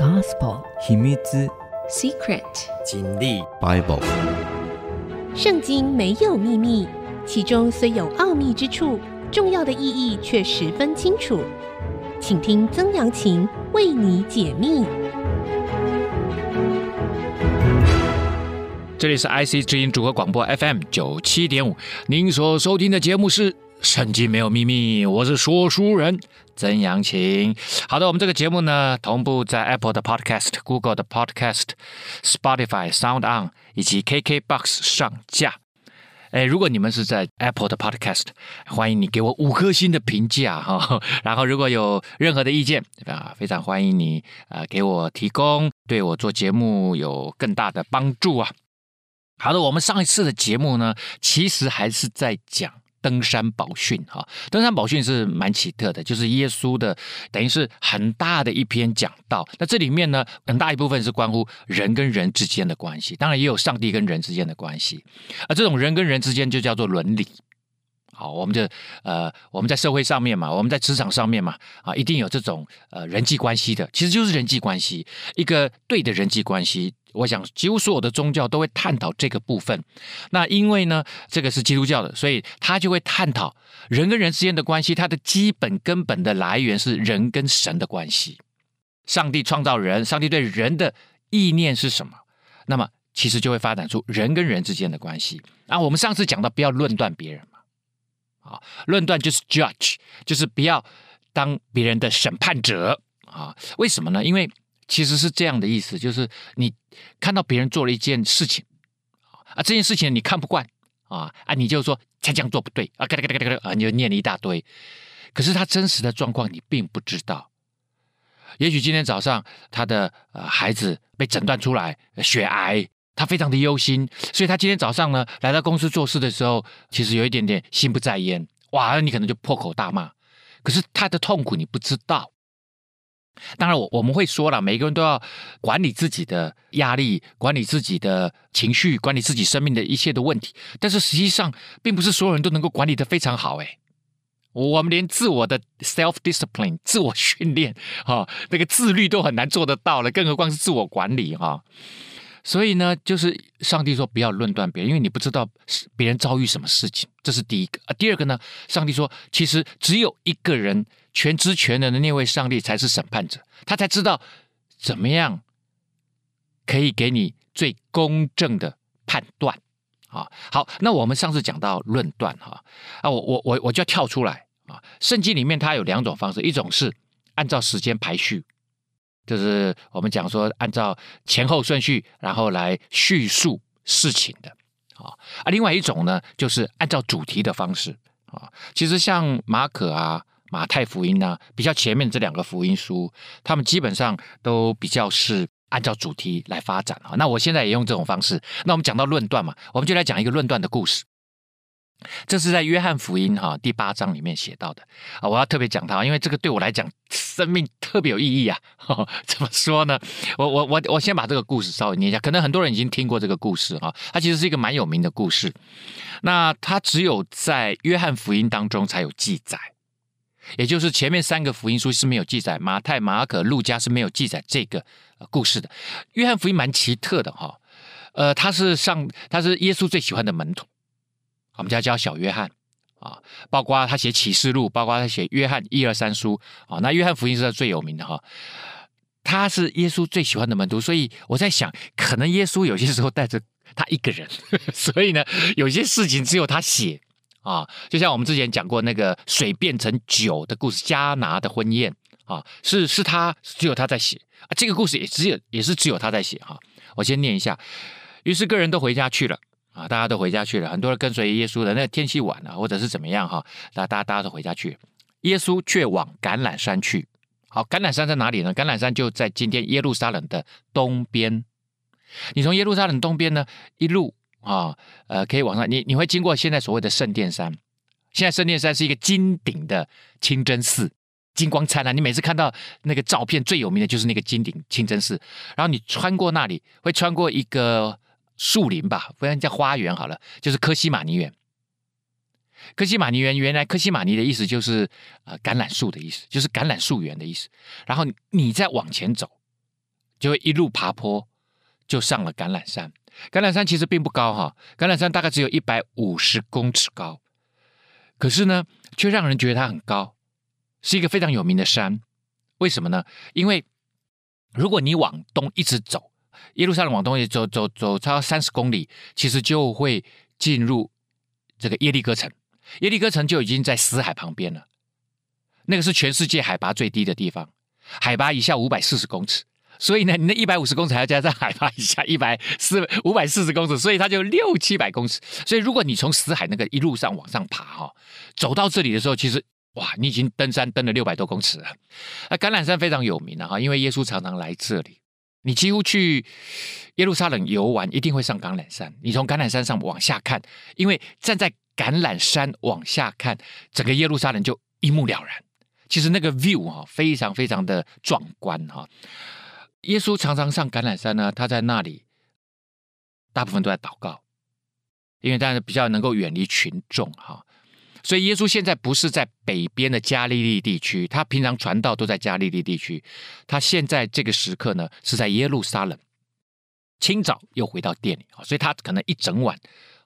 Gospel 秘密 Secret 真理 Bible 圣经没有秘密，其中虽有奥秘之处，重要的意义却十分清楚。请听曾阳晴为你解密。这里是 IC 之音组合广播 FM 九七点五，您所收听的节目是。圣经没有秘密，我是说书人曾阳晴。好的，我们这个节目呢，同步在 Apple 的 Podcast、Google 的 Podcast、Spotify、Sound On 以及 KKBox 上架。诶，如果你们是在 Apple 的 Podcast，欢迎你给我五颗星的评价哈。然后，如果有任何的意见啊，非常欢迎你啊，给我提供，对我做节目有更大的帮助啊。好的，我们上一次的节目呢，其实还是在讲。登山宝训，哈，登山宝训是蛮奇特的，就是耶稣的，等于是很大的一篇讲道。那这里面呢，很大一部分是关乎人跟人之间的关系，当然也有上帝跟人之间的关系。而这种人跟人之间就叫做伦理。好，我们就呃，我们在社会上面嘛，我们在职场上面嘛，啊，一定有这种呃人际关系的，其实就是人际关系，一个对的人际关系。我想，几乎所有的宗教都会探讨这个部分。那因为呢，这个是基督教的，所以他就会探讨人跟人之间的关系。它的基本根本的来源是人跟神的关系。上帝创造人，上帝对人的意念是什么？那么其实就会发展出人跟人之间的关系。啊，我们上次讲到不要论断别人嘛，啊，论断就是 judge，就是不要当别人的审判者啊。为什么呢？因为其实是这样的意思，就是你看到别人做了一件事情，啊，这件事情你看不惯啊，啊，你就说他这样做不对啊，嘎嘎嘎嘎嘎啊，你就念了一大堆。可是他真实的状况你并不知道。也许今天早上他的呃孩子被诊断出来血癌，他非常的忧心，所以他今天早上呢来到公司做事的时候，其实有一点点心不在焉，哇，你可能就破口大骂。可是他的痛苦你不知道。当然，我我们会说了，每个人都要管理自己的压力，管理自己的情绪，管理自己生命的一切的问题。但是实际上，并不是所有人都能够管理得非常好。诶，我们连自我的 self discipline 自我训练，哈，那个自律都很难做得到了，更何况是自我管理，哈。所以呢，就是上帝说不要论断别人，因为你不知道别人遭遇什么事情，这是第一个。啊，第二个呢，上帝说，其实只有一个人全知全能的那位上帝才是审判者，他才知道怎么样可以给你最公正的判断。啊，好，那我们上次讲到论断，哈，啊，我我我我就要跳出来啊，圣经里面它有两种方式，一种是按照时间排序。就是我们讲说，按照前后顺序，然后来叙述事情的啊。啊，另外一种呢，就是按照主题的方式啊。其实像马可啊、马太福音啊，比较前面这两个福音书，他们基本上都比较是按照主题来发展啊。那我现在也用这种方式。那我们讲到论断嘛，我们就来讲一个论断的故事。这是在约翰福音哈第八章里面写到的啊，我要特别讲它，因为这个对我来讲生命特别有意义啊。怎么说呢？我我我我先把这个故事稍微念一下，可能很多人已经听过这个故事哈，它其实是一个蛮有名的故事。那它只有在约翰福音当中才有记载，也就是前面三个福音书是没有记载，马太、马可、路加是没有记载这个故事的。约翰福音蛮奇特的哈，呃，他是上他是耶稣最喜欢的门徒。我们家叫小约翰啊，包括他写启示录，包括他写约翰一二三书啊。那约翰福音是他最有名的哈，他是耶稣最喜欢的门徒，所以我在想，可能耶稣有些时候带着他一个人，所以呢，有些事情只有他写啊。就像我们之前讲过那个水变成酒的故事，迦拿的婚宴啊，是是他只有他在写啊。这个故事也只有也是只有他在写哈。我先念一下，于是个人都回家去了。啊，大家都回家去了，很多人跟随耶稣的。那个天气晚了，或者是怎么样哈？大大家大家都回家去，耶稣却往橄榄山去。好，橄榄山在哪里呢？橄榄山就在今天耶路撒冷的东边。你从耶路撒冷东边呢，一路啊，呃，可以往上，你你会经过现在所谓的圣殿山。现在圣殿山是一个金顶的清真寺，金光灿烂。你每次看到那个照片，最有名的就是那个金顶清真寺。然后你穿过那里，会穿过一个。树林吧，不然叫花园好了，就是科西马尼园。科西马尼园原来科西马尼的意思就是呃橄榄树的意思，就是橄榄树园的意思。然后你再往前走就会一路爬坡，就上了橄榄山。橄榄山其实并不高哈，橄榄山大概只有一百五十公尺高，可是呢，却让人觉得它很高，是一个非常有名的山。为什么呢？因为如果你往东一直走，耶路撒冷往东一直走走走超三十公里，其实就会进入这个耶利哥城。耶利哥城就已经在死海旁边了，那个是全世界海拔最低的地方，海拔以下五百四十公尺。所以呢，你那一百五十公尺还要加上海拔以下一百四五百四十公尺，所以它就六七百公尺。所以如果你从死海那个一路上往上爬哈，走到这里的时候，其实哇，你已经登山登了六百多公尺了。那橄榄山非常有名的哈，因为耶稣常常来这里。你几乎去耶路撒冷游玩，一定会上橄榄山。你从橄榄山上往下看，因为站在橄榄山往下看，整个耶路撒冷就一目了然。其实那个 view 哈，非常非常的壮观哈。耶稣常常上橄榄山呢，他在那里大部分都在祷告，因为大家比较能够远离群众哈。所以耶稣现在不是在北边的加利利地区，他平常传道都在加利利地区，他现在这个时刻呢是在耶路撒冷，清早又回到店里啊，所以他可能一整晚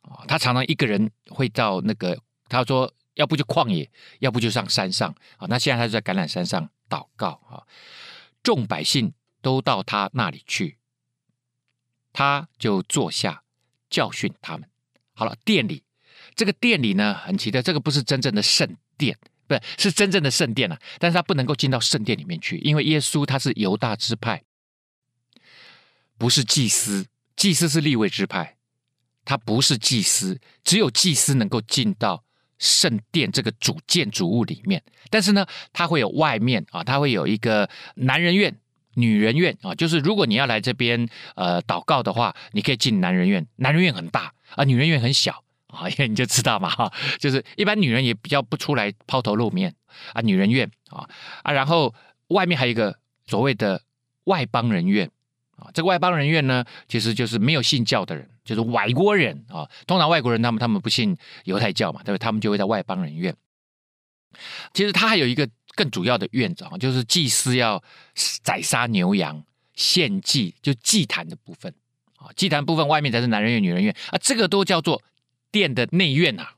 啊，他常常一个人会到那个，他说要不就旷野，要不就上山上啊。那现在他就在橄榄山上祷告啊，众百姓。都到他那里去，他就坐下教训他们。好了，殿里这个殿里呢，很奇特，这个不是真正的圣殿，不是，是真正的圣殿啊。但是他不能够进到圣殿里面去，因为耶稣他是犹大支派，不是祭司，祭司是立位支派，他不是祭司，只有祭司能够进到圣殿这个主建筑物里面。但是呢，他会有外面啊，他会有一个男人院。女人院啊，就是如果你要来这边呃祷告的话，你可以进男人院。男人院很大啊，女人院很小啊，因为你就知道嘛哈，就是一般女人也比较不出来抛头露面啊。女人院啊啊，然后外面还有一个所谓的外邦人院啊。这个外邦人院呢，其实就是没有信教的人，就是外国人啊。通常外国人他们他们不信犹太教嘛，对不对？他们就会在外邦人院。其实他还有一个。更主要的院子啊，就是祭司要宰杀牛羊献祭，就祭坛的部分啊。祭坛部分外面才是男人院、女人院啊，这个都叫做殿的内院啊。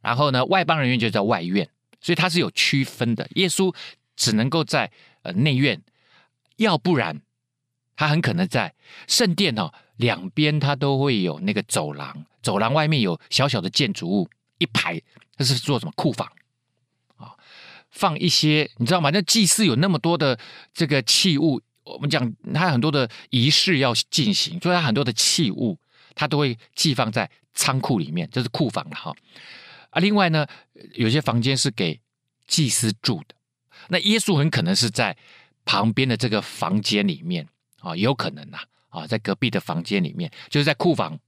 然后呢，外邦人院就叫外院，所以它是有区分的。耶稣只能够在呃内院，要不然他很可能在圣殿哦两边，他都会有那个走廊，走廊外面有小小的建筑物一排，这是做什么库房？放一些，你知道吗？那祭祀有那么多的这个器物，我们讲他很多的仪式要进行，所以他很多的器物，他都会寄放在仓库里面，这是库房了哈。啊，另外呢，有些房间是给祭司住的，那耶稣很可能是在旁边的这个房间里面啊，有可能呐啊，在隔壁的房间里面，就是在库房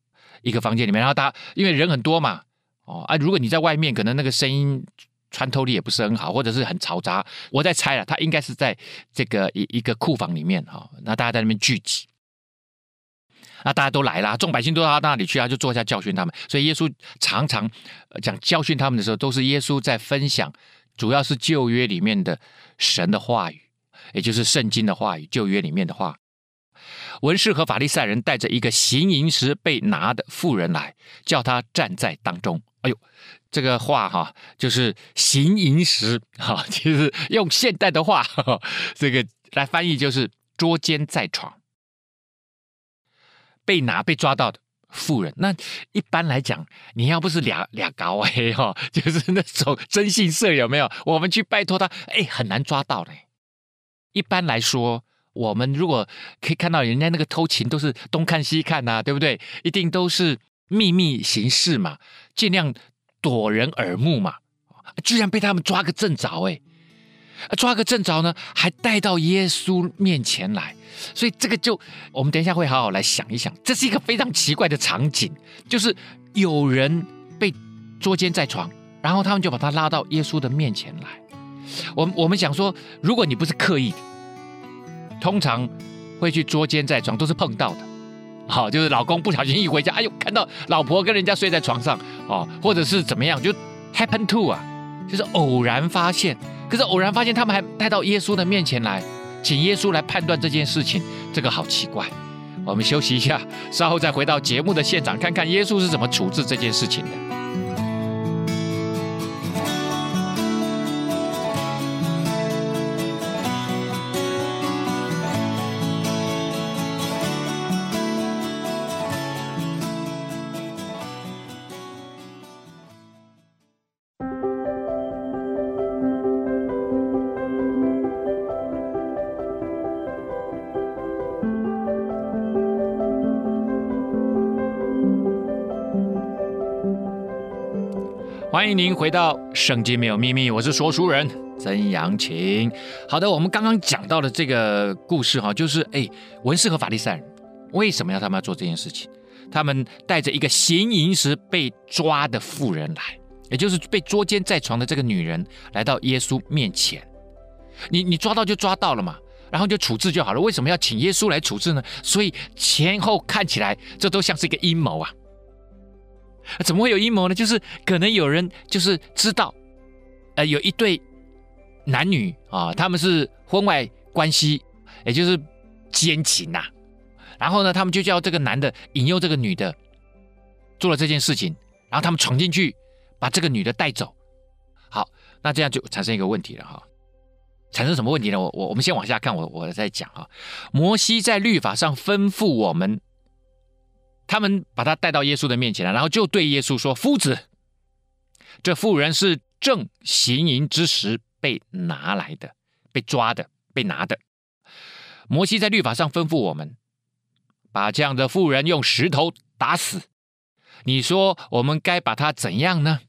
一个房间里面，然后他因为人很多嘛，哦啊，如果你在外面，可能那个声音。穿透力也不是很好，或者是很嘈杂。我在猜了，他应该是在这个一一个库房里面哈。那大家在那边聚集，那大家都来了，众百姓都到那里去啊，就坐下教训他们。所以耶稣常常讲教训他们的时候，都是耶稣在分享，主要是旧约里面的神的话语，也就是圣经的话语，旧约里面的话。文士和法利赛人带着一个行淫时被拿的妇人来，叫他站在当中。哎呦！这个话哈，就是行淫时哈，其实用现代的话，这个来翻译就是捉奸在床，被拿被抓到的妇人。那一般来讲，你要不是俩俩高哎哈，就是那种征信社有没有？我们去拜托他，哎，很难抓到嘞。一般来说，我们如果可以看到人家那个偷情，都是东看西看呐、啊，对不对？一定都是秘密行事嘛，尽量。躲人耳目嘛，居然被他们抓个正着哎，抓个正着呢，还带到耶稣面前来，所以这个就我们等一下会好好来想一想，这是一个非常奇怪的场景，就是有人被捉奸在床，然后他们就把他拉到耶稣的面前来。我我们想说，如果你不是刻意的，通常会去捉奸在床，都是碰到的。好，就是老公不小心一回家，哎呦，看到老婆跟人家睡在床上，哦，或者是怎么样，就 happen to 啊，就是偶然发现。可是偶然发现，他们还带到耶稣的面前来，请耶稣来判断这件事情，这个好奇怪。我们休息一下，稍后再回到节目的现场，看看耶稣是怎么处置这件事情的。欢迎您回到《圣经没有秘密》，我是说书人曾阳晴。好的，我们刚刚讲到的这个故事哈，就是哎，文士和法利赛人为什么要他们要做这件事情？他们带着一个行淫时被抓的妇人来，也就是被捉奸在床的这个女人，来到耶稣面前。你你抓到就抓到了嘛，然后就处置就好了。为什么要请耶稣来处置呢？所以前后看起来，这都像是一个阴谋啊。怎么会有阴谋呢？就是可能有人就是知道，呃，有一对男女啊，他们是婚外关系，也就是奸情呐、然后呢，他们就叫这个男的引诱这个女的做了这件事情，然后他们闯进去把这个女的带走。好，那这样就产生一个问题了哈。产生什么问题呢？我我我们先往下看，我我再讲啊。摩西在律法上吩咐我们。他们把他带到耶稣的面前来，然后就对耶稣说：“夫子，这妇人是正行淫之时被拿来的，被抓的，被拿的。摩西在律法上吩咐我们，把这样的妇人用石头打死。你说我们该把他怎样呢？”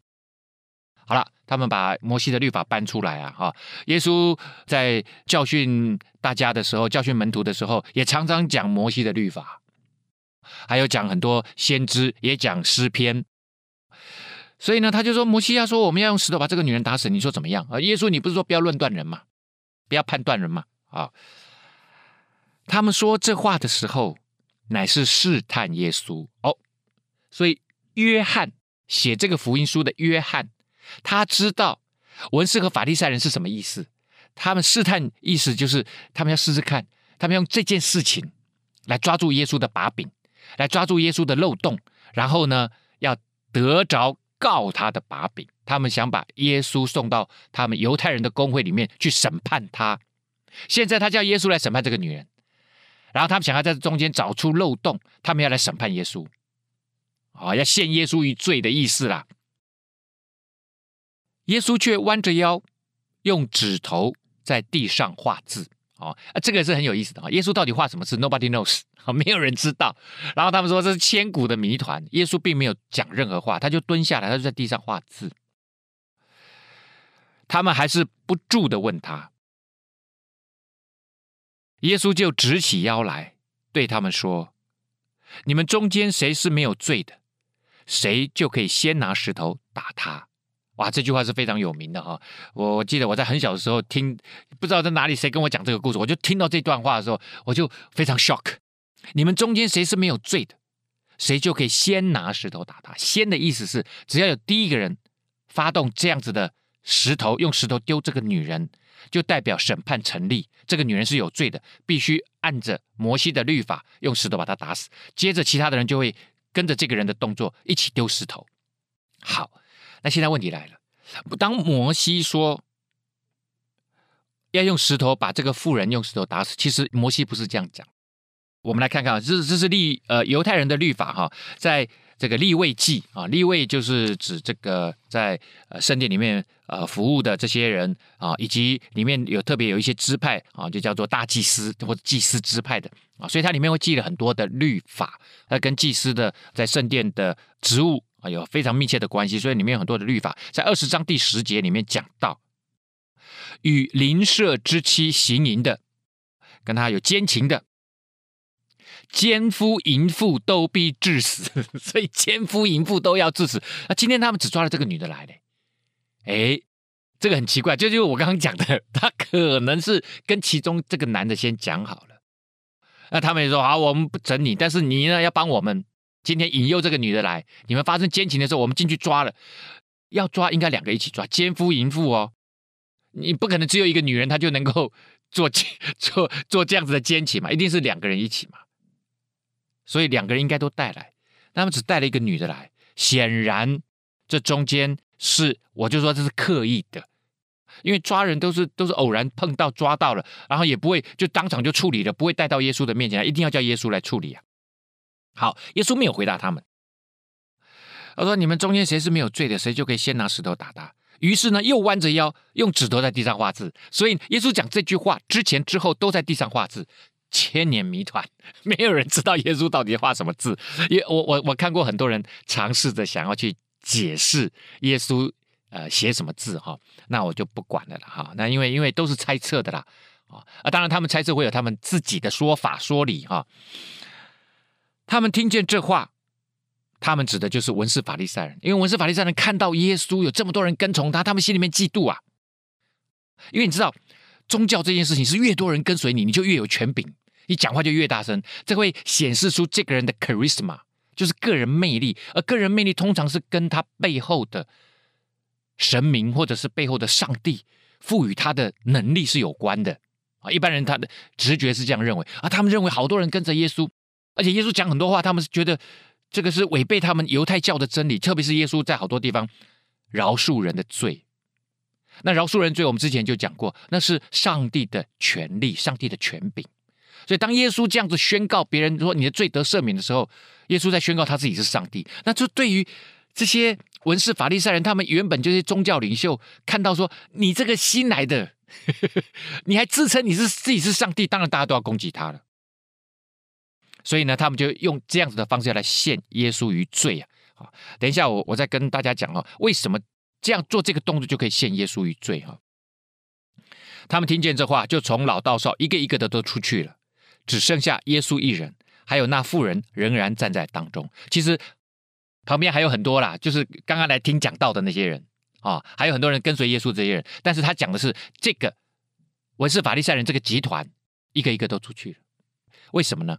好了，他们把摩西的律法搬出来啊！哈，耶稣在教训大家的时候，教训门徒的时候，也常常讲摩西的律法。还有讲很多先知，也讲诗篇，所以呢，他就说摩西亚说我们要用石头把这个女人打死，你说怎么样？啊，耶稣，你不是说不要论断人吗？不要判断人吗？啊，他们说这话的时候，乃是试探耶稣哦。所以约翰写这个福音书的约翰，他知道文士和法利赛人是什么意思。他们试探意思就是他们要试试看，他们用这件事情来抓住耶稣的把柄。来抓住耶稣的漏洞，然后呢，要得着告他的把柄。他们想把耶稣送到他们犹太人的公会里面去审判他。现在他叫耶稣来审判这个女人，然后他们想要在中间找出漏洞，他们要来审判耶稣，啊、哦，要陷耶稣于罪的意思啦。耶稣却弯着腰，用指头在地上画字。哦，啊，这个是很有意思的啊！耶稣到底画什么字？Nobody knows，没有人知道。然后他们说这是千古的谜团。耶稣并没有讲任何话，他就蹲下来，他就在地上画字。他们还是不住的问他，耶稣就直起腰来，对他们说：“你们中间谁是没有罪的，谁就可以先拿石头打他。”哇，这句话是非常有名的哈！我记得我在很小的时候听，不知道在哪里谁跟我讲这个故事，我就听到这段话的时候，我就非常 shock。你们中间谁是没有罪的，谁就可以先拿石头打他。先的意思是，只要有第一个人发动这样子的石头，用石头丢这个女人，就代表审判成立，这个女人是有罪的，必须按着摩西的律法用石头把她打死。接着其他的人就会跟着这个人的动作一起丢石头。好。那现在问题来了，当摩西说要用石头把这个妇人用石头打死，其实摩西不是这样讲。我们来看看啊，这是这是立呃犹太人的律法哈，在这个利位记啊，利位就是指这个在呃圣殿里面呃服务的这些人啊，以及里面有特别有一些支派啊，就叫做大祭司或者祭司支派的啊，所以它里面会记了很多的律法，它跟祭司的在圣殿的职务。啊，有非常密切的关系，所以里面有很多的律法，在二十章第十节里面讲到，与邻舍之妻行淫的，跟他有奸情的，奸夫淫妇都必致死，所以奸夫淫妇都要致死。那今天他们只抓了这个女的来嘞，哎，这个很奇怪，就就是我刚刚讲的，他可能是跟其中这个男的先讲好了，那他们也说好，我们不整你，但是你呢要帮我们。今天引诱这个女的来，你们发生奸情的时候，我们进去抓了，要抓应该两个一起抓，奸夫淫妇哦，你不可能只有一个女人，她就能够做 做做这样子的奸情嘛？一定是两个人一起嘛。所以两个人应该都带来，他们只带了一个女的来，显然这中间是我就说这是刻意的，因为抓人都是都是偶然碰到抓到了，然后也不会就当场就处理了，不会带到耶稣的面前来，一定要叫耶稣来处理啊。好，耶稣没有回答他们，他说：“你们中间谁是没有罪的，谁就可以先拿石头打他。”于是呢，又弯着腰用指头在地上画字。所以耶稣讲这句话之前之后都在地上画字。千年谜团，没有人知道耶稣到底画什么字。也我我我看过很多人尝试着想要去解释耶稣呃写什么字哈，那我就不管了了哈。那因为因为都是猜测的啦啊，当然他们猜测会有他们自己的说法说理哈。他们听见这话，他们指的就是文士法利赛人，因为文士法利赛人看到耶稣有这么多人跟从他，他们心里面嫉妒啊。因为你知道宗教这件事情是越多人跟随你，你就越有权柄。你讲话就越大声，这会显示出这个人的 charisma，就是个人魅力。而个人魅力通常是跟他背后的神明或者是背后的上帝赋予他的能力是有关的啊。一般人他的直觉是这样认为啊，他们认为好多人跟着耶稣，而且耶稣讲很多话，他们是觉得这个是违背他们犹太教的真理。特别是耶稣在好多地方饶恕人的罪，那饶恕人罪，我们之前就讲过，那是上帝的权利，上帝的权柄。所以，当耶稣这样子宣告别人说你的罪得赦免的时候，耶稣在宣告他自己是上帝。那就对于这些文士法利赛人，他们原本就是宗教领袖，看到说你这个新来的，你还自称你是自己是上帝，当然大家都要攻击他了。所以呢，他们就用这样子的方式来陷耶稣于罪啊！好，等一下我我再跟大家讲哦，为什么这样做这个动作就可以陷耶稣于罪哈？他们听见这话，就从老到少一个一个的都出去了。只剩下耶稣一人，还有那妇人仍然站在当中。其实旁边还有很多啦，就是刚刚来听讲道的那些人啊、还有很多人跟随耶稣这些人。但是他讲的是这个文士法利赛人这个集团，一个一个都出去了。为什么呢？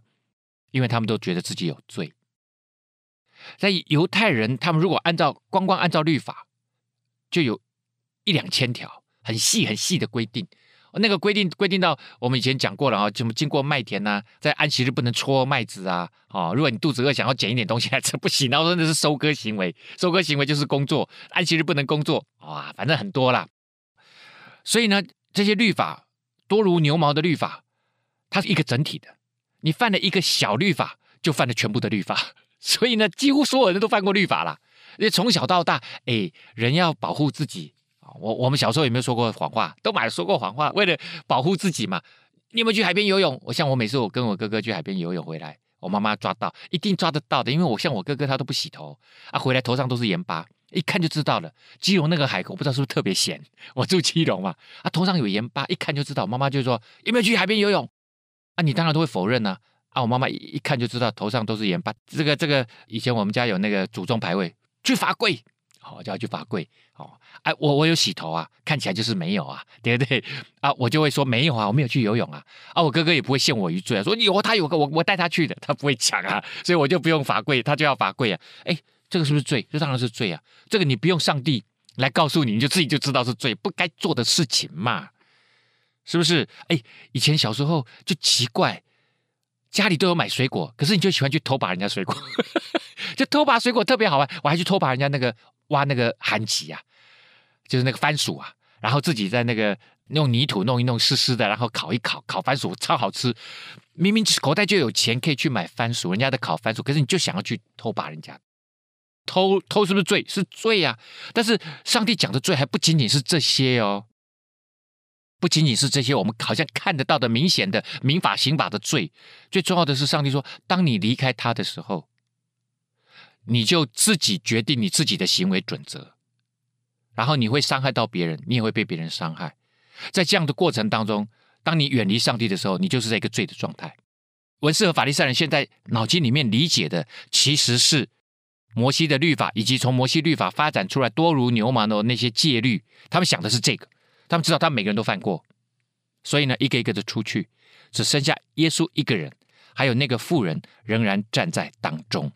因为他们都觉得自己有罪。在犹太人，他们如果按照光光按照律法，就有一两千条很细很细的规定。那个规定规定到我们以前讲过了啊，怎么经过麦田呐、啊，在安息日不能搓麦子啊，啊，如果你肚子饿想要捡一点东西 来吃不行，然后说那是收割行为，收割行为就是工作，安息日不能工作，哇，反正很多啦。所以呢，这些律法多如牛毛的律法，它是一个整体的，你犯了一个小律法，就犯了全部的律法。所以呢，几乎所有人都犯过律法了，因为从小到大，哎，人要保护自己。我我们小时候有没有说过谎话？都买说过谎话，为了保护自己嘛。你有没有去海边游泳？我像我每次我跟我哥哥去海边游泳回来，我妈妈抓到，一定抓得到的，因为我像我哥哥他都不洗头啊，回来头上都是盐巴，一看就知道了。基隆那个海口不知道是不是特别咸？我住基隆嘛，啊头上有盐巴，一看就知道。妈妈就说有没有去海边游泳？啊，你当然都会否认呐。啊，我妈妈一看就知道头上都是盐巴。这个这个以前我们家有那个祖宗牌位，去罚跪。好，就要去罚跪。哦，哎，我我有洗头啊，看起来就是没有啊，对不对？啊，我就会说没有啊，我没有去游泳啊。啊，我哥哥也不会陷我于罪啊，说有他有个我我带他去的，他不会抢啊，所以我就不用罚跪，他就要罚跪啊。哎，这个是不是罪？这当然是罪啊。这个你不用上帝来告诉你，你就自己就知道是罪，不该做的事情嘛，是不是？哎，以前小时候就奇怪，家里都有买水果，可是你就喜欢去偷拔人家水果，就偷拔水果特别好玩，我还去偷拔人家那个。挖那个番薯啊，就是那个番薯啊，然后自己在那个用泥土弄一弄湿湿的，然后烤一烤，烤番薯超好吃。明明口袋就有钱可以去买番薯，人家的烤番薯，可是你就想要去偷拔人家，偷偷是不是罪？是罪呀、啊。但是上帝讲的罪还不仅仅是这些哦，不仅仅是这些，我们好像看得到的明显的民法刑法的罪。最重要的是，上帝说，当你离开他的时候。你就自己决定你自己的行为准则，然后你会伤害到别人，你也会被别人伤害。在这样的过程当中，当你远离上帝的时候，你就是在一个罪的状态。文士和法利赛人现在脑筋里面理解的，其实是摩西的律法，以及从摩西律法发展出来多如牛毛的那些戒律。他们想的是这个，他们知道他们每个人都犯过，所以呢，一个一个的出去，只剩下耶稣一个人，还有那个妇人仍然站在当中。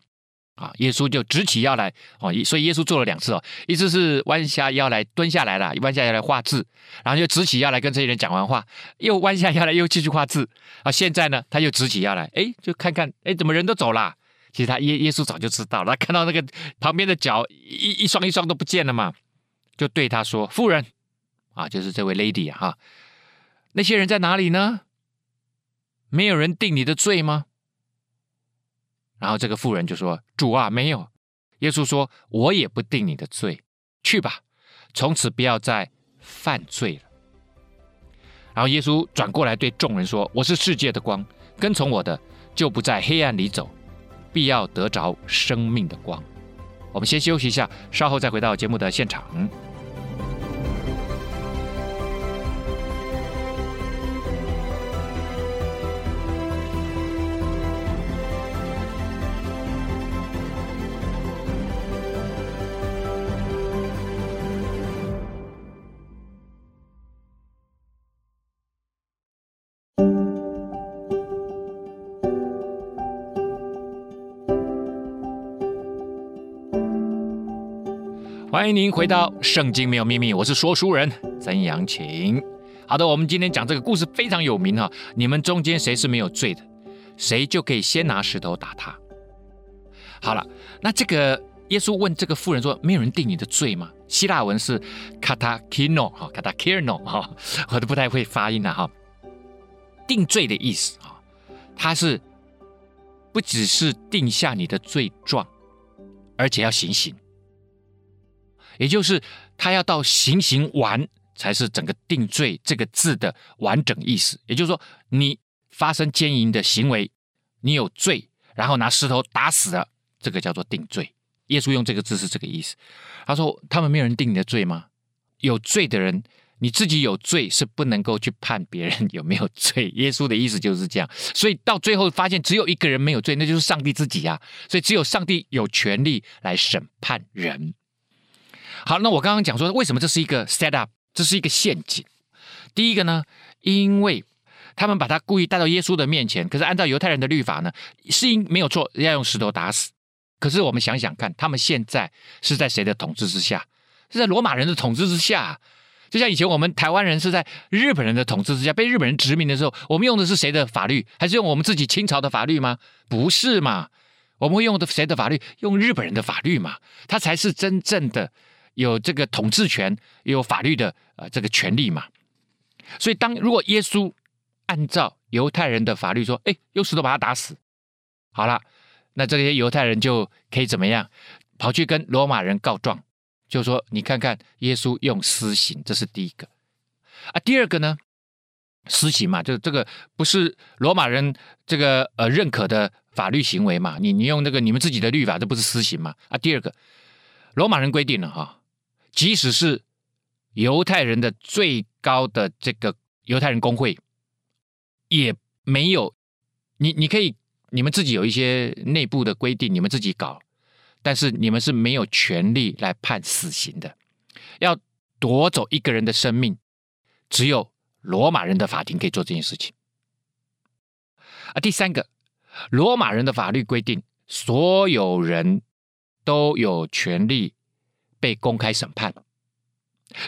啊，耶稣就直起腰来哦，所以耶稣做了两次哦，一次是弯下腰来蹲下来了，弯下腰来画字，然后又直起腰来跟这些人讲完话，又弯下腰来又继续画字啊。现在呢，他又直起腰来，哎，就看看，哎，怎么人都走了？其实他耶耶稣早就知道了，他看到那个旁边的脚一一双一双都不见了嘛，就对他说：“妇人啊，就是这位 lady 啊，哈，那些人在哪里呢？没有人定你的罪吗？”然后这个妇人就说：“主啊，没有。”耶稣说：“我也不定你的罪，去吧，从此不要再犯罪了。”然后耶稣转过来对众人说：“我是世界的光，跟从我的就不在黑暗里走。”必要得着生命的光。我们先休息一下，稍后再回到节目的现场。欢迎您回到《圣经没有秘密》，我是说书人曾阳晴。好的，我们今天讲这个故事非常有名哈。你们中间谁是没有罪的，谁就可以先拿石头打他。好了，那这个耶稣问这个妇人说：“没有人定你的罪吗？”希腊文是 katakino 哈，katakino 哈，我都不太会发音了哈。定罪的意思哈，它是不只是定下你的罪状，而且要行刑。也就是他要到行刑完，才是整个定罪这个字的完整意思。也就是说，你发生奸淫的行为，你有罪，然后拿石头打死了，这个叫做定罪。耶稣用这个字是这个意思。他说：“他们没有人定你的罪吗？有罪的人，你自己有罪是不能够去判别人有没有罪。”耶稣的意思就是这样。所以到最后发现只有一个人没有罪，那就是上帝自己啊。所以只有上帝有权利来审判人。好，那我刚刚讲说，为什么这是一个 set up，这是一个陷阱？第一个呢，因为他们把他故意带到耶稣的面前，可是按照犹太人的律法呢，是应没有错，要用石头打死。可是我们想想看，他们现在是在谁的统治之下？是在罗马人的统治之下。就像以前我们台湾人是在日本人的统治之下，被日本人殖民的时候，我们用的是谁的法律？还是用我们自己清朝的法律吗？不是嘛？我们会用的谁的法律？用日本人的法律嘛？他才是真正的。有这个统治权，有法律的呃这个权利嘛，所以当如果耶稣按照犹太人的法律说，哎，用石头把他打死，好了，那这些犹太人就可以怎么样？跑去跟罗马人告状，就说你看看耶稣用私刑，这是第一个啊。第二个呢，私刑嘛，就这个不是罗马人这个呃认可的法律行为嘛，你你用那个你们自己的律法，这不是私刑嘛？啊，第二个，罗马人规定了哈。即使是犹太人的最高的这个犹太人公会，也没有你，你可以你们自己有一些内部的规定，你们自己搞，但是你们是没有权利来判死刑的。要夺走一个人的生命，只有罗马人的法庭可以做这件事情。啊，第三个，罗马人的法律规定，所有人都有权利。被公开审判，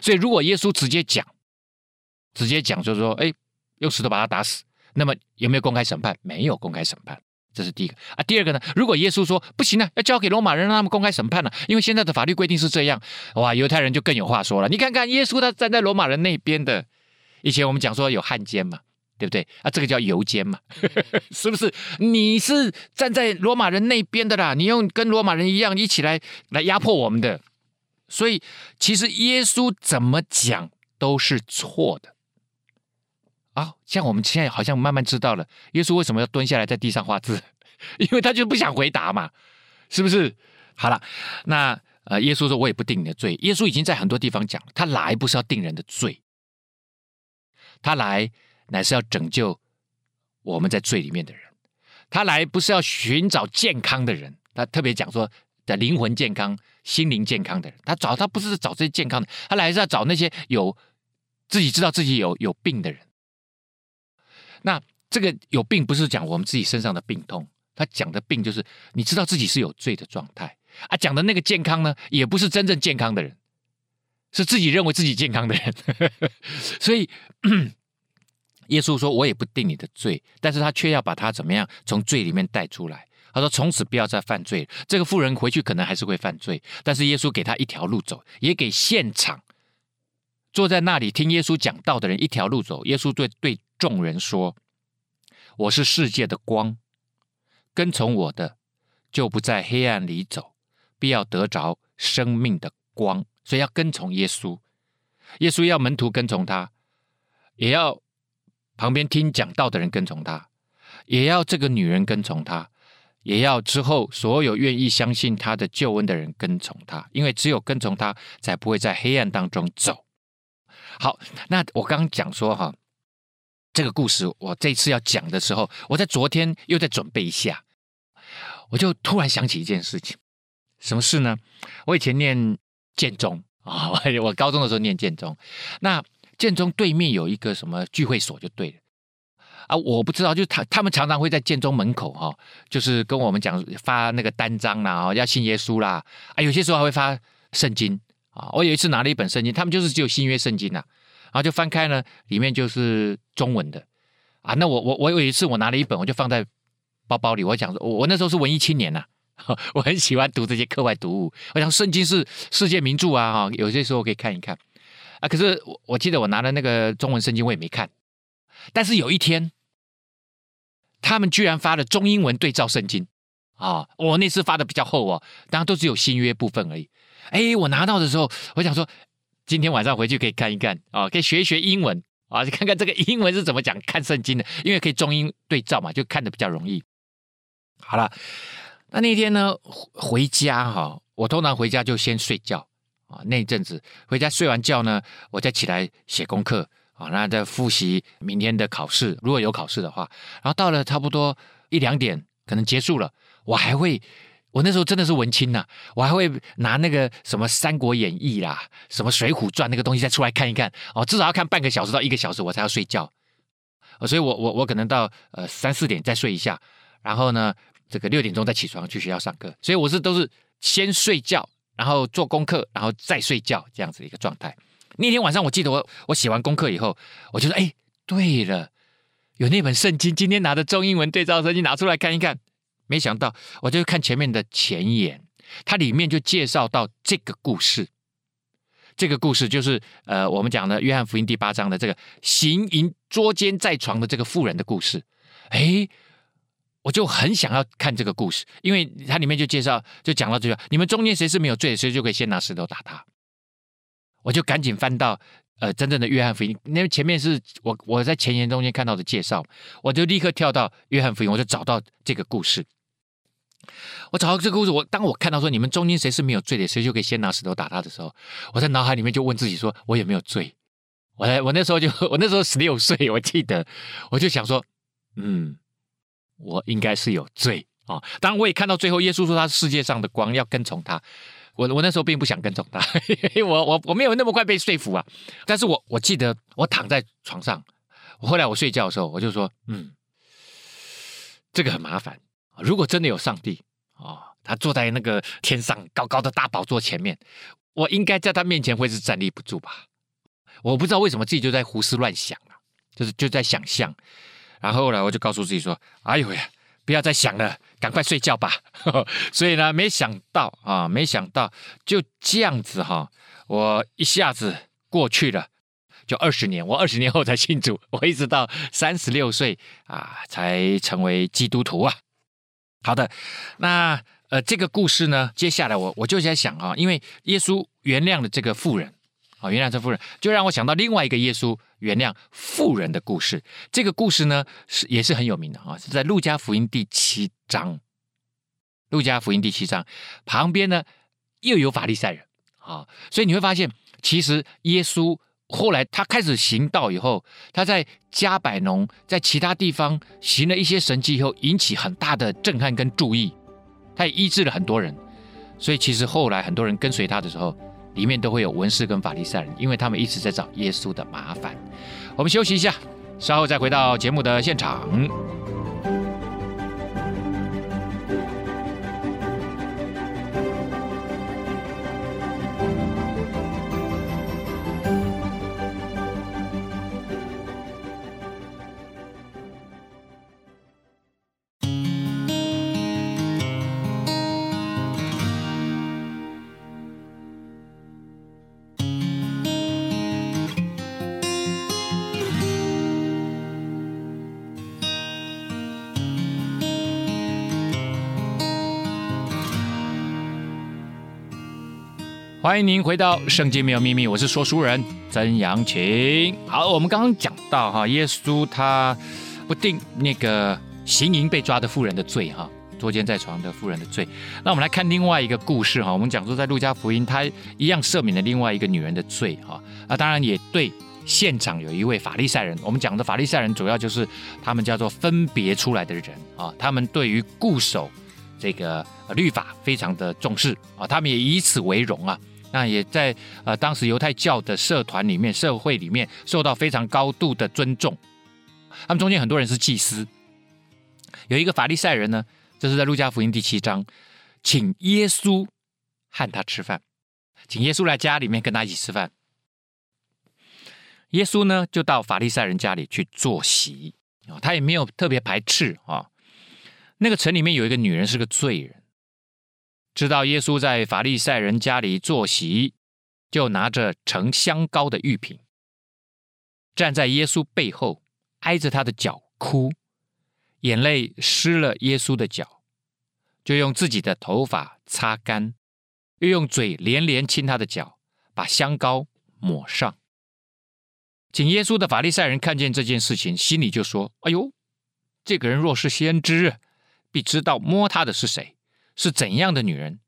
所以如果耶稣直接讲，直接讲就是说，哎，用石头把他打死，那么有没有公开审判？没有公开审判，这是第一个啊。第二个呢，如果耶稣说不行了，要交给罗马人让他们公开审判了，因为现在的法律规定是这样，哇，犹太人就更有话说了。你看看耶稣他站在罗马人那边的，以前我们讲说有汉奸嘛，对不对？啊，这个叫犹奸嘛，是不是？你是站在罗马人那边的啦，你用跟罗马人一样一起来来压迫我们的。所以，其实耶稣怎么讲都是错的。啊，像我们现在好像慢慢知道了，耶稣为什么要蹲下来在地上画字，因为他就不想回答嘛，是不是？好了，那呃，耶稣说：“我也不定你的罪。”耶稣已经在很多地方讲了，他来不是要定人的罪，他来乃是要拯救我们在罪里面的人，他来不是要寻找健康的人，他特别讲说。的灵魂健康、心灵健康的人，他找他不是找这些健康的，他来是要找那些有自己知道自己有有病的人。那这个有病不是讲我们自己身上的病痛，他讲的病就是你知道自己是有罪的状态啊。讲的那个健康呢，也不是真正健康的人，是自己认为自己健康的人。所以耶稣说：“我也不定你的罪，但是他却要把他怎么样从罪里面带出来。他说：从此不要再犯罪。这个妇人回去可能还是会犯罪，但是耶稣给他一条路走，也给现场坐在那里听耶稣讲道的人一条路走。耶稣对对众人说：我是世界的光。”跟从我的，就不在黑暗里走，必要得着生命的光。所以要跟从耶稣，耶稣要门徒跟从他，也要旁边听讲道的人跟从他，也要这个女人跟从他，也要之后所有愿意相信他的救恩的人跟从他。因为只有跟从他，才不会在黑暗当中走。好，那我刚刚讲说哈。这个故事，我这次要讲的时候，我在昨天又在准备一下，我就突然想起一件事情，什么事呢？我以前念建中啊，我高中的时候念建中，那建中对面有一个什么聚会所，就对了啊，我不知道，就他他们常常会在建中门口哈，就是跟我们讲发那个单张啦，要信耶稣啦，啊，有些时候还会发圣经啊，我有一次拿了一本圣经，他们就是只有新约圣经呐。然后就翻开呢，里面就是中文的啊。那我我我有一次我拿了一本，我就放在包包里。我讲说，我我那时候是文艺青年呐，我很喜欢读这些课外读物。我想圣经是世界名著啊，哈，有些时候可以看一看啊。可是我我记得我拿的那个中文圣经我也没看。但是有一天，他们居然发了中英文对照圣经啊！我那次发的比较厚哦，当然都只有新约部分而已。哎，我拿到的时候，我想说。今天晚上回去可以看一看啊，可以学一学英文啊，看看这个英文是怎么讲看圣经的，因为可以中英对照嘛，就看的比较容易。好了，那那天呢回家哈，我通常回家就先睡觉啊，那一阵子回家睡完觉呢，我再起来写功课啊，那在复习明天的考试，如果有考试的话，然后到了差不多一两点可能结束了，我还会。我那时候真的是文青呐、我还会拿那个什么《三国演义》啦，什么《水浒传》那个东西再出来看一看哦，至少要看半个小时到一个小时，我才要睡觉。所以我我我可能到呃三四点再睡一下，然后呢，这个六点钟再起床去学校上课。所以我是都是先睡觉，然后做功课，然后再睡觉这样子的一个状态。那天晚上我记得我我写完功课以后，我就说：“哎，对了，有那本圣经，今天拿着中英文对照圣经拿出来看一看。”没想到，我就看前面的前言，它里面就介绍到这个故事。这个故事就是呃，我们讲的《约翰福音》第八章的这个行淫捉奸在床的这个妇人的故事。哎，我就很想要看这个故事，因为它里面就介绍，就讲到这个，你们中间谁是没有罪的，谁就可以先拿石头打他。我就赶紧翻到呃真正的《约翰福音》，因为前面是我我在前言中间看到的介绍，我就立刻跳到《约翰福音》，我就找到这个故事。我找到这个故事，我当我看到说，你们中间谁是没有罪的，谁就可以先拿石头打他的时候，我在脑海里面就问自己说，我有没有罪？我在我那时候就我那时候十六岁，我记得我就想说，嗯，我应该是有罪啊、当我也看到最后耶稣说他是世界上的光，要跟从他。我我那时候并不想跟从他，我我我没有那么快被说服啊。但是我我记得我躺在床上，我后来我睡觉的时候，我就说，嗯，这个很麻烦。如果真的有上帝哦，他坐在那个天上高高的大宝座前面，我应该在他面前会是站立不住吧？我不知道为什么自己就在胡思乱想了，就是就在想象。然后后来我就告诉自己说：“哎呦呀，不要再想了，赶快睡觉吧。”所以呢，没想到啊，没想到就这样子哈，我一下子过去了，就二十年。我二十年后才信主，我一直到三十六岁啊，才成为基督徒啊。好的，那呃，这个故事呢，接下来我我就在想啊，因为耶稣原谅了这个妇人，啊，原谅这妇人，就让我想到另外一个耶稣原谅富人的故事。这个故事呢，是也是很有名的啊，是在路加福音第七章。路加福音第七章旁边呢，又有法利赛人啊，所以你会发现，其实耶稣。后来他开始行道以后，他在加百农，在其他地方行了一些神迹以后，引起很大的震撼跟注意，他也医治了很多人。所以其实后来很多人跟随他的时候，里面都会有文士跟法利赛人，因为他们一直在找耶稣的麻烦。我们休息一下，稍后再回到节目的现场。欢迎您回到《圣经没有秘密》，我是说书人曾阳晴。好，我们刚刚讲到哈，耶稣他不定那个行淫被抓的妇人的罪哈，捉奸在床的妇人的罪。那我们来看另外一个故事哈，我们讲说在路加福音，他一样赦免了另外一个女人的罪哈。啊，当然也对现场有一位法利赛人，我们讲的法利赛人主要就是他们叫做分别出来的人啊，他们对于固守这个律法非常的重视啊，他们也以此为荣啊。那也在呃当时犹太教的社团里面、社会里面受到非常高度的尊重。他们中间很多人是祭司，有一个法利赛人呢，这是在路加福音第七章，请耶稣和他吃饭，请耶稣来家里面跟他一起吃饭。耶稣呢就到法利赛人家里去坐席，他也没有特别排斥啊。那个城里面有一个女人是个罪人。知道耶稣在法利赛人家里坐席，就拿着盛香膏的玉瓶，站在耶稣背后，挨着他的脚哭，眼泪湿了耶稣的脚，就用自己的头发擦干，又用嘴连连亲他的脚，把香膏抹上。请耶稣的法利赛人看见这件事情，心里就说：“哎呦，这个人若是先知，必知道摸他的是谁。”是怎样的女人，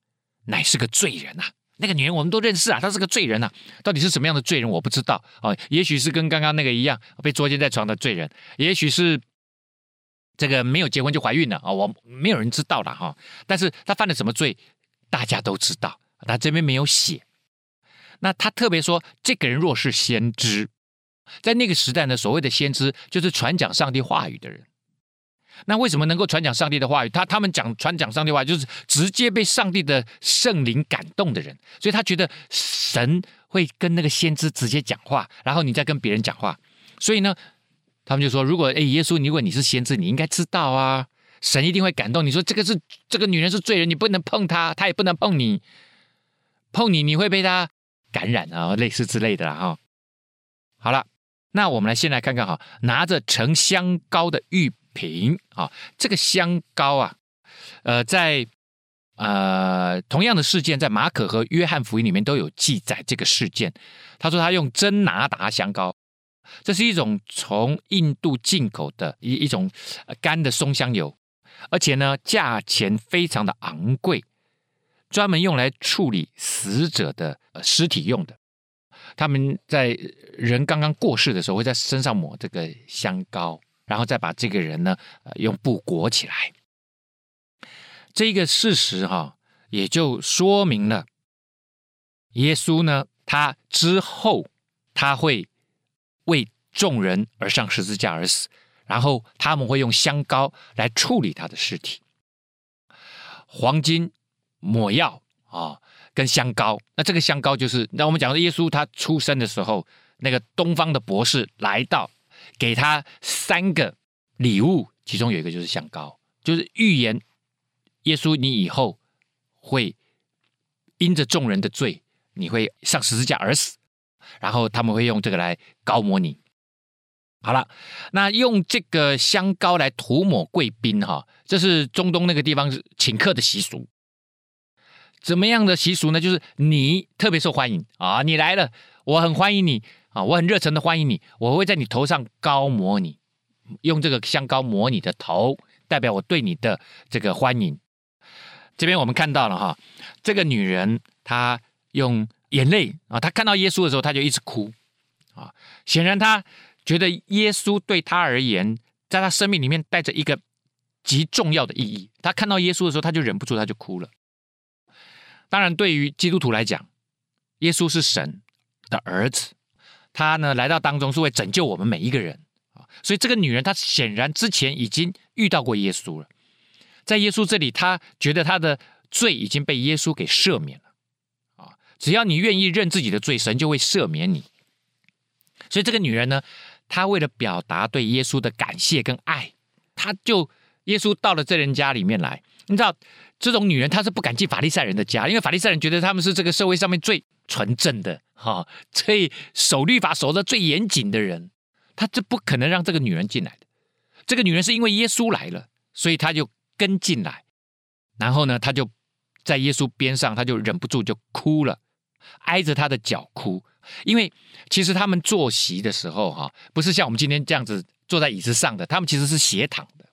乃是个罪人呐、那个女人我们都认识啊，她是个罪人呐、到底是什么样的罪人，我不知道哦。也许是跟刚刚那个一样，被捉奸在床的罪人；也许是这个没有结婚就怀孕了啊、我没有人知道了哈、但是她犯了什么罪，大家都知道，他这边没有写。那他特别说，这个人若是先知，在那个时代呢，所谓的先知就是传讲上帝话语的人。那为什么能够传讲上帝的话语？他他们讲传讲上帝话，就是直接被上帝的圣灵感动的人，所以他觉得神会跟那个先知直接讲话，然后你再跟别人讲话。所以呢，他们就说：如果哎，耶稣，如果你是先知，你应该知道啊，神一定会感动你。说这个是这个女人是罪人，你不能碰她，她也不能碰你，碰你你会被她感染啊，类似之类的啦哈。好了，那我们来先来看看哈，拿着成香膏的玉瓶啊，这个香膏啊，呃，在呃同样的事件，在马可和约翰福音里面都有记载这个事件。他说他用真拿达香膏，这是一种从印度进口的一一种干的松香油，而且呢价钱非常的昂贵，专门用来处理死者的尸体用的。他们在人刚刚过世的时候，会在身上抹这个香膏。然后再把这个人呢，呃，用布裹起来。这个事实哈，也就说明了耶稣呢，他之后他会为众人而上十字架而死，然后他们会用香膏来处理他的尸体。黄金抹药啊，跟香膏，那这个香膏就是，那我们讲的耶稣他出生的时候，那个东方的博士来到。给他三个礼物，其中有一个就是香膏，就是预言耶稣你以后会因着众人的罪，你会上十字架而死，然后他们会用这个来膏抹你。好了，那用这个香膏来涂抹贵宾哈，这是中东那个地方请客的习俗。怎么样的习俗呢？就是你特别受欢迎啊，你来了，我很欢迎你。啊，我很热诚的欢迎你，我会在你头上膏抹你，用这个香膏抹你的头，代表我对你的这个欢迎。这边我们看到了哈，这个女人她用眼泪啊，她看到耶稣的时候，她就一直哭啊，显然她觉得耶稣对她而言，在她生命里面带着一个极重要的意义。她看到耶稣的时候，她就忍不住，她就哭了。当然，对于基督徒来讲，耶稣是神的儿子。他呢，来到当中是为拯救我们每一个人啊，所以这个女人她显然之前已经遇到过耶稣了，在耶稣这里，她觉得她的罪已经被耶稣给赦免了啊，只要你愿意认自己的罪，神就会赦免你。所以这个女人呢，她为了表达对耶稣的感谢跟爱，她就耶稣到了这人家里面来，你知道这种女人她是不敢进法利赛人的家，因为法利赛人觉得他们是这个社会上面最纯正的。哈，最守律法守得最严谨的人，他这不可能让这个女人进来的。这个女人是因为耶稣来了，所以他就跟进来。然后呢，他就在耶稣边上，他就忍不住就哭了。挨着他的脚哭。因为其实他们坐席的时候哈，不是像我们今天这样子坐在椅子上的，他们其实是斜躺的，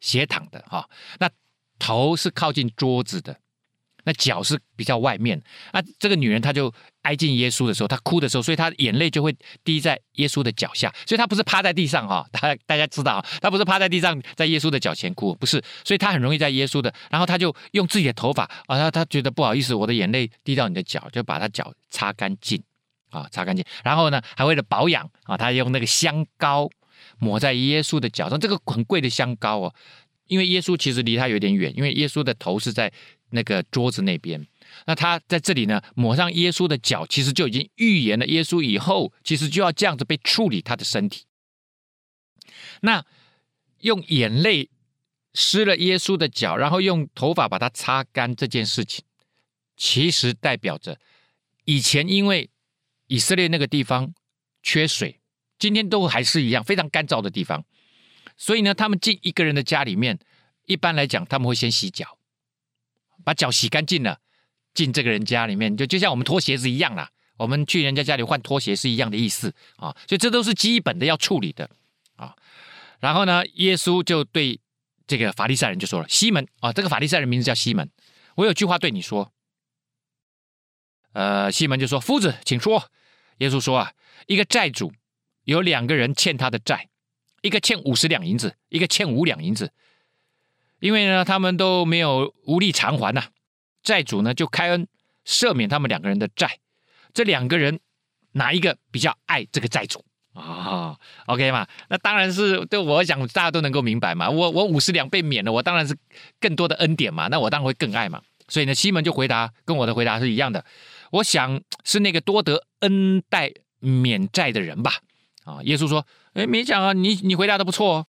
斜躺的哈。那头是靠近桌子的。那脚是比较外面，那这个女人她就挨近耶稣的时候，他哭的时候，所以他眼泪就会滴在耶稣的脚下，所以他不是趴在地上哈，大大家知道，他不是趴在地上在耶稣的脚前哭，不是，所以他很容易在耶稣的，然后他就用自己的头发啊，他他觉得不好意思，我的眼泪滴到你的脚，就把他脚擦干净啊，擦干净，然后呢，还为了保养啊，他用那个香膏抹在耶稣的脚上，这个很贵的香膏哦，因为耶稣其实离他有点远，因为耶稣的头是在。那个桌子那边，那他在这里呢，抹上耶稣的脚，其实就已经预言了耶稣以后其实就要这样子被处理他的身体。那用眼泪湿了耶稣的脚，然后用头发把它擦干这件事情，其实代表着以前因为以色列那个地方缺水，今天都还是一样非常干燥的地方，所以呢，他们进一个人的家里面，一般来讲他们会先洗脚。把脚洗干净了，进这个人家里面，就就像我们脱鞋子一样啦。我们去人家家里换拖鞋是一样的意思啊，所以这都是基本的要处理的啊。然后呢，耶稣就对这个法利赛人就说了：“西门啊，这个法利赛人名字叫西门，我有句话对你说。”呃，西门就说：“夫子，请说。”耶稣说：“啊，一个债主有两个人欠他的债，一个欠五十两银子，一个欠五两银子。”因为呢，他们都没有无力偿还呐、债主呢就开恩赦免他们两个人的债。这两个人哪一个比较爱这个债主啊、？OK 嘛？那当然是对我想大家都能够明白嘛。我我五十两被免了，我当然是更多的恩典嘛。那我当然会更爱嘛。所以呢，西门就回答跟我的回答是一样的。我想是那个多得恩待免债的人吧。啊，耶稣说：“哎，没讲啊，你你回答的不错哦。”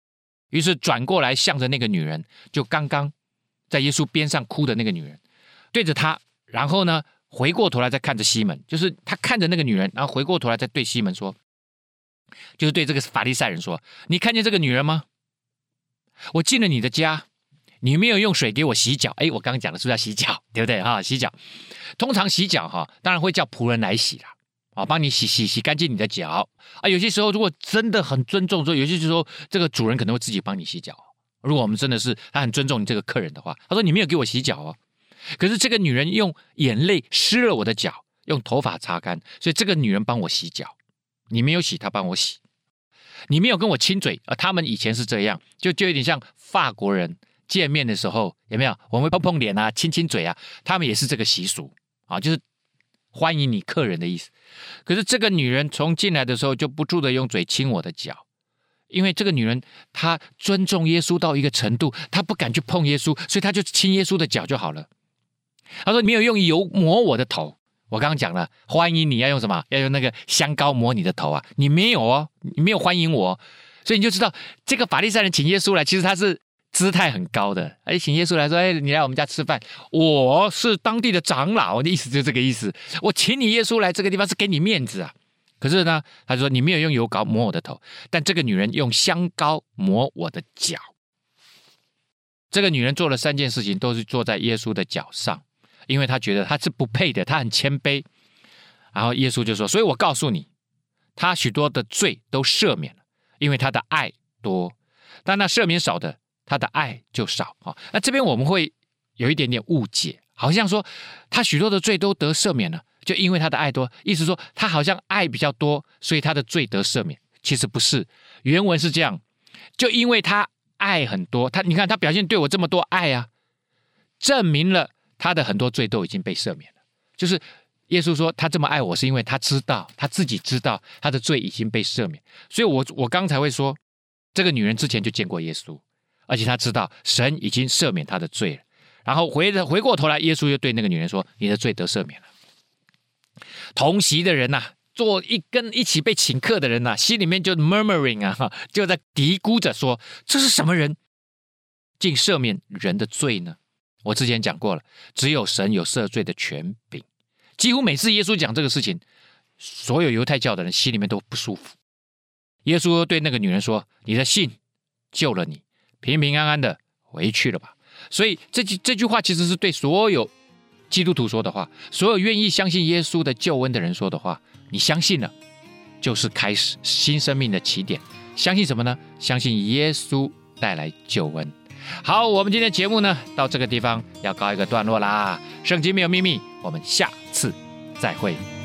于是转过来，向着那个女人，就刚刚在耶稣边上哭的那个女人，对着他，然后呢，回过头来再看着西门，就是他看着那个女人，然后回过头来再对西门说，就是对这个法利赛人说：“你看见这个女人吗？我进了你的家，你没有用水给我洗脚。哎，我刚刚讲的是不是要洗脚？对不对？哈，洗脚，通常洗脚哈，当然会叫仆人来洗啦。”啊，帮你洗洗洗干净你的脚啊！有些时候如果真的很尊重，说有些时候这个主人可能会自己帮你洗脚。如果我们真的是他很尊重你这个客人的话，他说你没有给我洗脚哦。可是这个女人用眼泪湿了我的脚，用头发擦干，所以这个女人帮我洗脚。你没有洗，她帮我洗。你没有跟我亲嘴啊？他们以前是这样，就就有点像法国人见面的时候有没有？我们会碰碰脸啊，亲亲嘴啊，他们也是这个习俗啊，就是。欢迎你客人的意思，可是这个女人从进来的时候就不住的用嘴亲我的脚，因为这个女人她尊重耶稣到一个程度，她不敢去碰耶稣，所以她就亲耶稣的脚就好了。他说：“没有用油抹我的头。”我刚刚讲了，欢迎你要用什么？要用那个香膏抹你的头啊！你没有哦，你没有欢迎我，所以你就知道这个法利赛人请耶稣来，其实他是。姿态很高的，而且，请耶稣来说，哎，你来我们家吃饭，我是当地的长老，的意思就是这个意思。我请你耶稣来这个地方是给你面子啊。可是呢，他说你没有用油膏抹我的头，但这个女人用香膏抹我的脚。这个女人做了三件事情，都是坐在耶稣的脚上，因为他觉得他是不配的，他很谦卑。然后耶稣就说：“所以我告诉你，他许多的罪都赦免了，因为他的爱多；但那赦免少的。”他的爱就少啊，那这边我们会有一点点误解，好像说他许多的罪都得赦免了，就因为他的爱多，意思说他好像爱比较多，所以他的罪得赦免。其实不是，原文是这样，就因为他爱很多，他你看他表现对我这么多爱啊，证明了他的很多罪都已经被赦免了。就是耶稣说他这么爱我，是因为他知道他自己知道他的罪已经被赦免，所以我我刚才会说这个女人之前就见过耶稣。而且他知道神已经赦免他的罪了，然后回回过头来，耶稣又对那个女人说：“你的罪得赦免了。”同席的人呐、啊，坐一跟一起被请客的人呐、心里面就 murmuring 啊，就在嘀咕着说：“这是什么人，竟赦免人的罪呢？”我之前讲过了，只有神有赦罪的权柄。几乎每次耶稣讲这个事情，所有犹太教的人心里面都不舒服。耶稣对那个女人说：“你的信救了你。”平平安安的回去了吧。所以这句这句话其实是对所有基督徒说的话，所有愿意相信耶稣的救恩的人说的话，你相信了，就是开始新生命的起点。相信什么呢？相信耶稣带来救恩。好，我们今天节目呢，到这个地方要告一个段落啦。圣经没有秘密，我们下次再会。